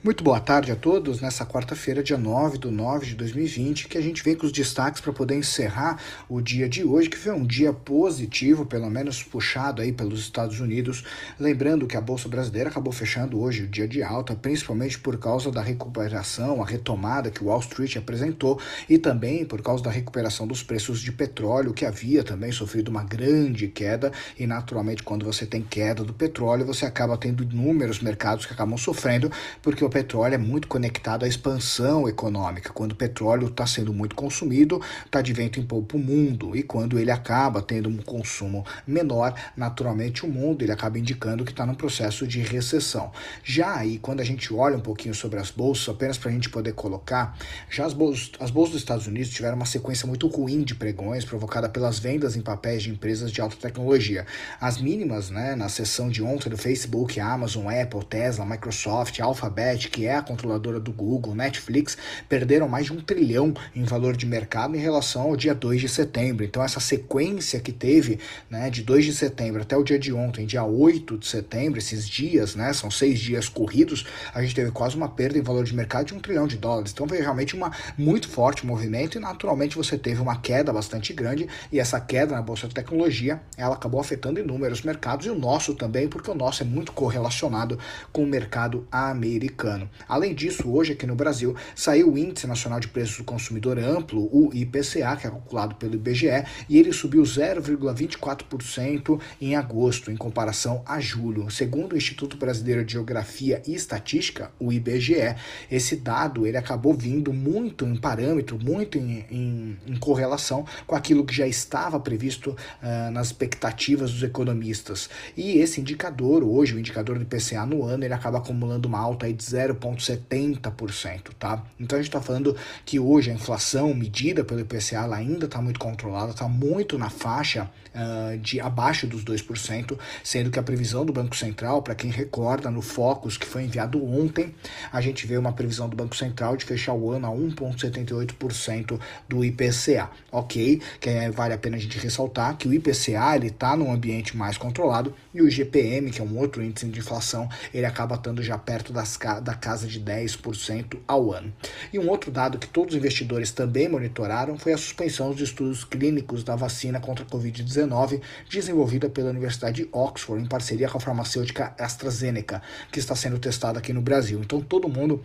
Muito boa tarde a todos nessa quarta-feira, dia 9 de 9 de 2020, que a gente vem com os destaques para poder encerrar o dia de hoje, que foi um dia positivo, pelo menos puxado aí pelos Estados Unidos. Lembrando que a Bolsa Brasileira acabou fechando hoje o dia de alta, principalmente por causa da recuperação, a retomada que o Wall Street apresentou e também por causa da recuperação dos preços de petróleo, que havia também sofrido uma grande queda. E naturalmente, quando você tem queda do petróleo, você acaba tendo inúmeros mercados que acabam sofrendo, porque o petróleo é muito conectado à expansão econômica. Quando o petróleo está sendo muito consumido, está de vento em pouco o mundo. E quando ele acaba tendo um consumo menor, naturalmente o mundo ele acaba indicando que está num processo de recessão. Já aí, quando a gente olha um pouquinho sobre as bolsas, apenas para a gente poder colocar, já as bolsas, as bolsas dos Estados Unidos tiveram uma sequência muito ruim de pregões provocada pelas vendas em papéis de empresas de alta tecnologia. As mínimas, né, na sessão de ontem do Facebook, Amazon, Apple, Tesla, Microsoft, Alphabet, que é a controladora do Google, Netflix, perderam mais de um trilhão em valor de mercado em relação ao dia 2 de setembro. Então, essa sequência que teve né, de 2 de setembro até o dia de ontem, dia 8 de setembro, esses dias, né, são seis dias corridos, a gente teve quase uma perda em valor de mercado de um trilhão de dólares. Então, foi realmente uma muito forte movimento e, naturalmente, você teve uma queda bastante grande e essa queda na Bolsa de Tecnologia, ela acabou afetando inúmeros mercados e o nosso também, porque o nosso é muito correlacionado com o mercado americano americano. Além disso, hoje aqui no Brasil saiu o Índice Nacional de Preços do Consumidor Amplo, o IPCA, que é calculado pelo IBGE, e ele subiu 0,24% em agosto, em comparação a julho. Segundo o Instituto Brasileiro de Geografia e Estatística, o IBGE, esse dado ele acabou vindo muito em parâmetro, muito em, em, em correlação com aquilo que já estava previsto uh, nas expectativas dos economistas. E esse indicador, hoje, o indicador do IPCA no ano, ele acaba acumulando uma alta aí de 0,70%, tá? Então a gente está falando que hoje a inflação medida pelo IPCA ainda está muito controlada, está muito na faixa uh, de abaixo dos 2%, sendo que a previsão do Banco Central, para quem recorda no Focus que foi enviado ontem, a gente vê uma previsão do Banco Central de fechar o ano a 1,78% do IPCA, ok? Que é, vale a pena a gente ressaltar que o IPCA ele está num ambiente mais controlado e o GPM, que é um outro índice de inflação, ele acaba estando já perto das, da casa de 10% ao ano. E um outro dado que todos os investidores também monitoraram foi a suspensão dos estudos clínicos da vacina contra a Covid-19 desenvolvida pela Universidade de Oxford em parceria com a farmacêutica AstraZeneca, que está sendo testada aqui no Brasil. Então todo mundo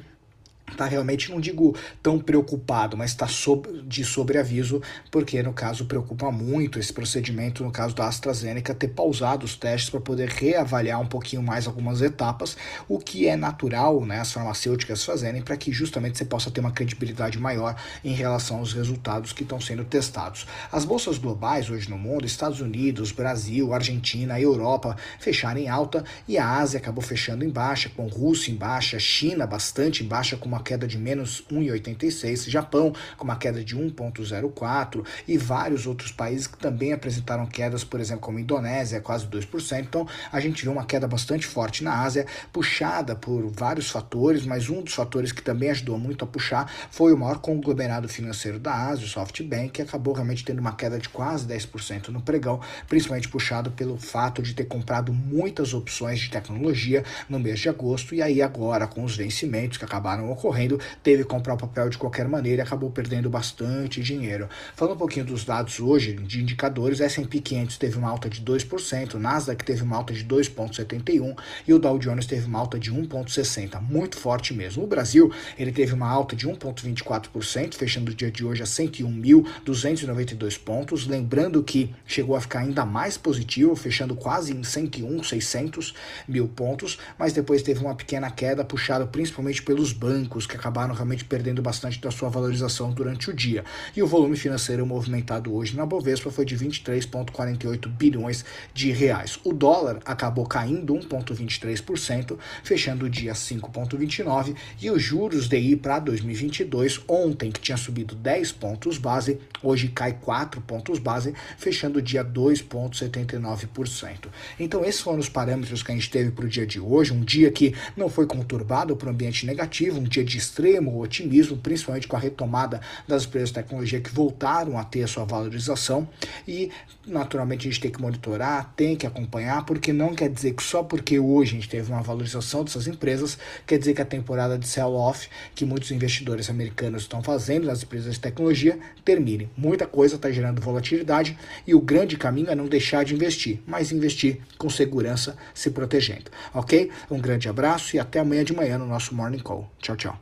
está realmente, não digo tão preocupado, mas está sob, de sobreaviso, porque no caso preocupa muito esse procedimento, no caso da AstraZeneca, ter pausado os testes para poder reavaliar um pouquinho mais algumas etapas, o que é natural né, as farmacêuticas fazerem para que justamente você possa ter uma credibilidade maior em relação aos resultados que estão sendo testados. As bolsas globais hoje no mundo, Estados Unidos, Brasil, Argentina, Europa fecharam em alta e a Ásia acabou fechando em baixa, com Rússia em baixa, China bastante em baixa, com uma queda de menos 1,86, Japão com uma queda de 1,04 e vários outros países que também apresentaram quedas, por exemplo, como Indonésia, quase 2%. Então a gente vê uma queda bastante forte na Ásia, puxada por vários fatores, mas um dos fatores que também ajudou muito a puxar foi o maior conglomerado financeiro da Ásia, o SoftBank, que acabou realmente tendo uma queda de quase 10% no pregão, principalmente puxado pelo fato de ter comprado muitas opções de tecnologia no mês de agosto e aí agora com os vencimentos que acabaram ocorrendo correndo, teve que comprar o papel de qualquer maneira e acabou perdendo bastante dinheiro. Falando um pouquinho dos dados hoje, de indicadores, S&P 500 teve uma alta de 2%, Nasdaq teve uma alta de 2,71% e o Dow Jones teve uma alta de 1,60%, muito forte mesmo. O Brasil, ele teve uma alta de 1,24%, fechando o dia de hoje a 101.292 pontos, lembrando que chegou a ficar ainda mais positivo, fechando quase em 101.600 mil pontos, mas depois teve uma pequena queda puxada principalmente pelos bancos, que acabaram realmente perdendo bastante da sua valorização durante o dia. E o volume financeiro movimentado hoje na Bovespa foi de 23,48 bilhões de reais. O dólar acabou caindo 1,23%, fechando o dia 5,29 e os juros DI para 2022 ontem que tinha subido 10 pontos base, hoje cai 4 pontos base, fechando o dia 2,79%. Então esses foram os parâmetros que a gente teve para o dia de hoje, um dia que não foi conturbado por um ambiente negativo, um dia de extremo otimismo, principalmente com a retomada das empresas de tecnologia que voltaram a ter a sua valorização e naturalmente a gente tem que monitorar, tem que acompanhar, porque não quer dizer que só porque hoje a gente teve uma valorização dessas empresas, quer dizer que a temporada de sell-off que muitos investidores americanos estão fazendo nas empresas de tecnologia termine. Muita coisa está gerando volatilidade e o grande caminho é não deixar de investir, mas investir com segurança, se protegendo. Ok? Um grande abraço e até amanhã de manhã no nosso Morning Call. Tchau, tchau.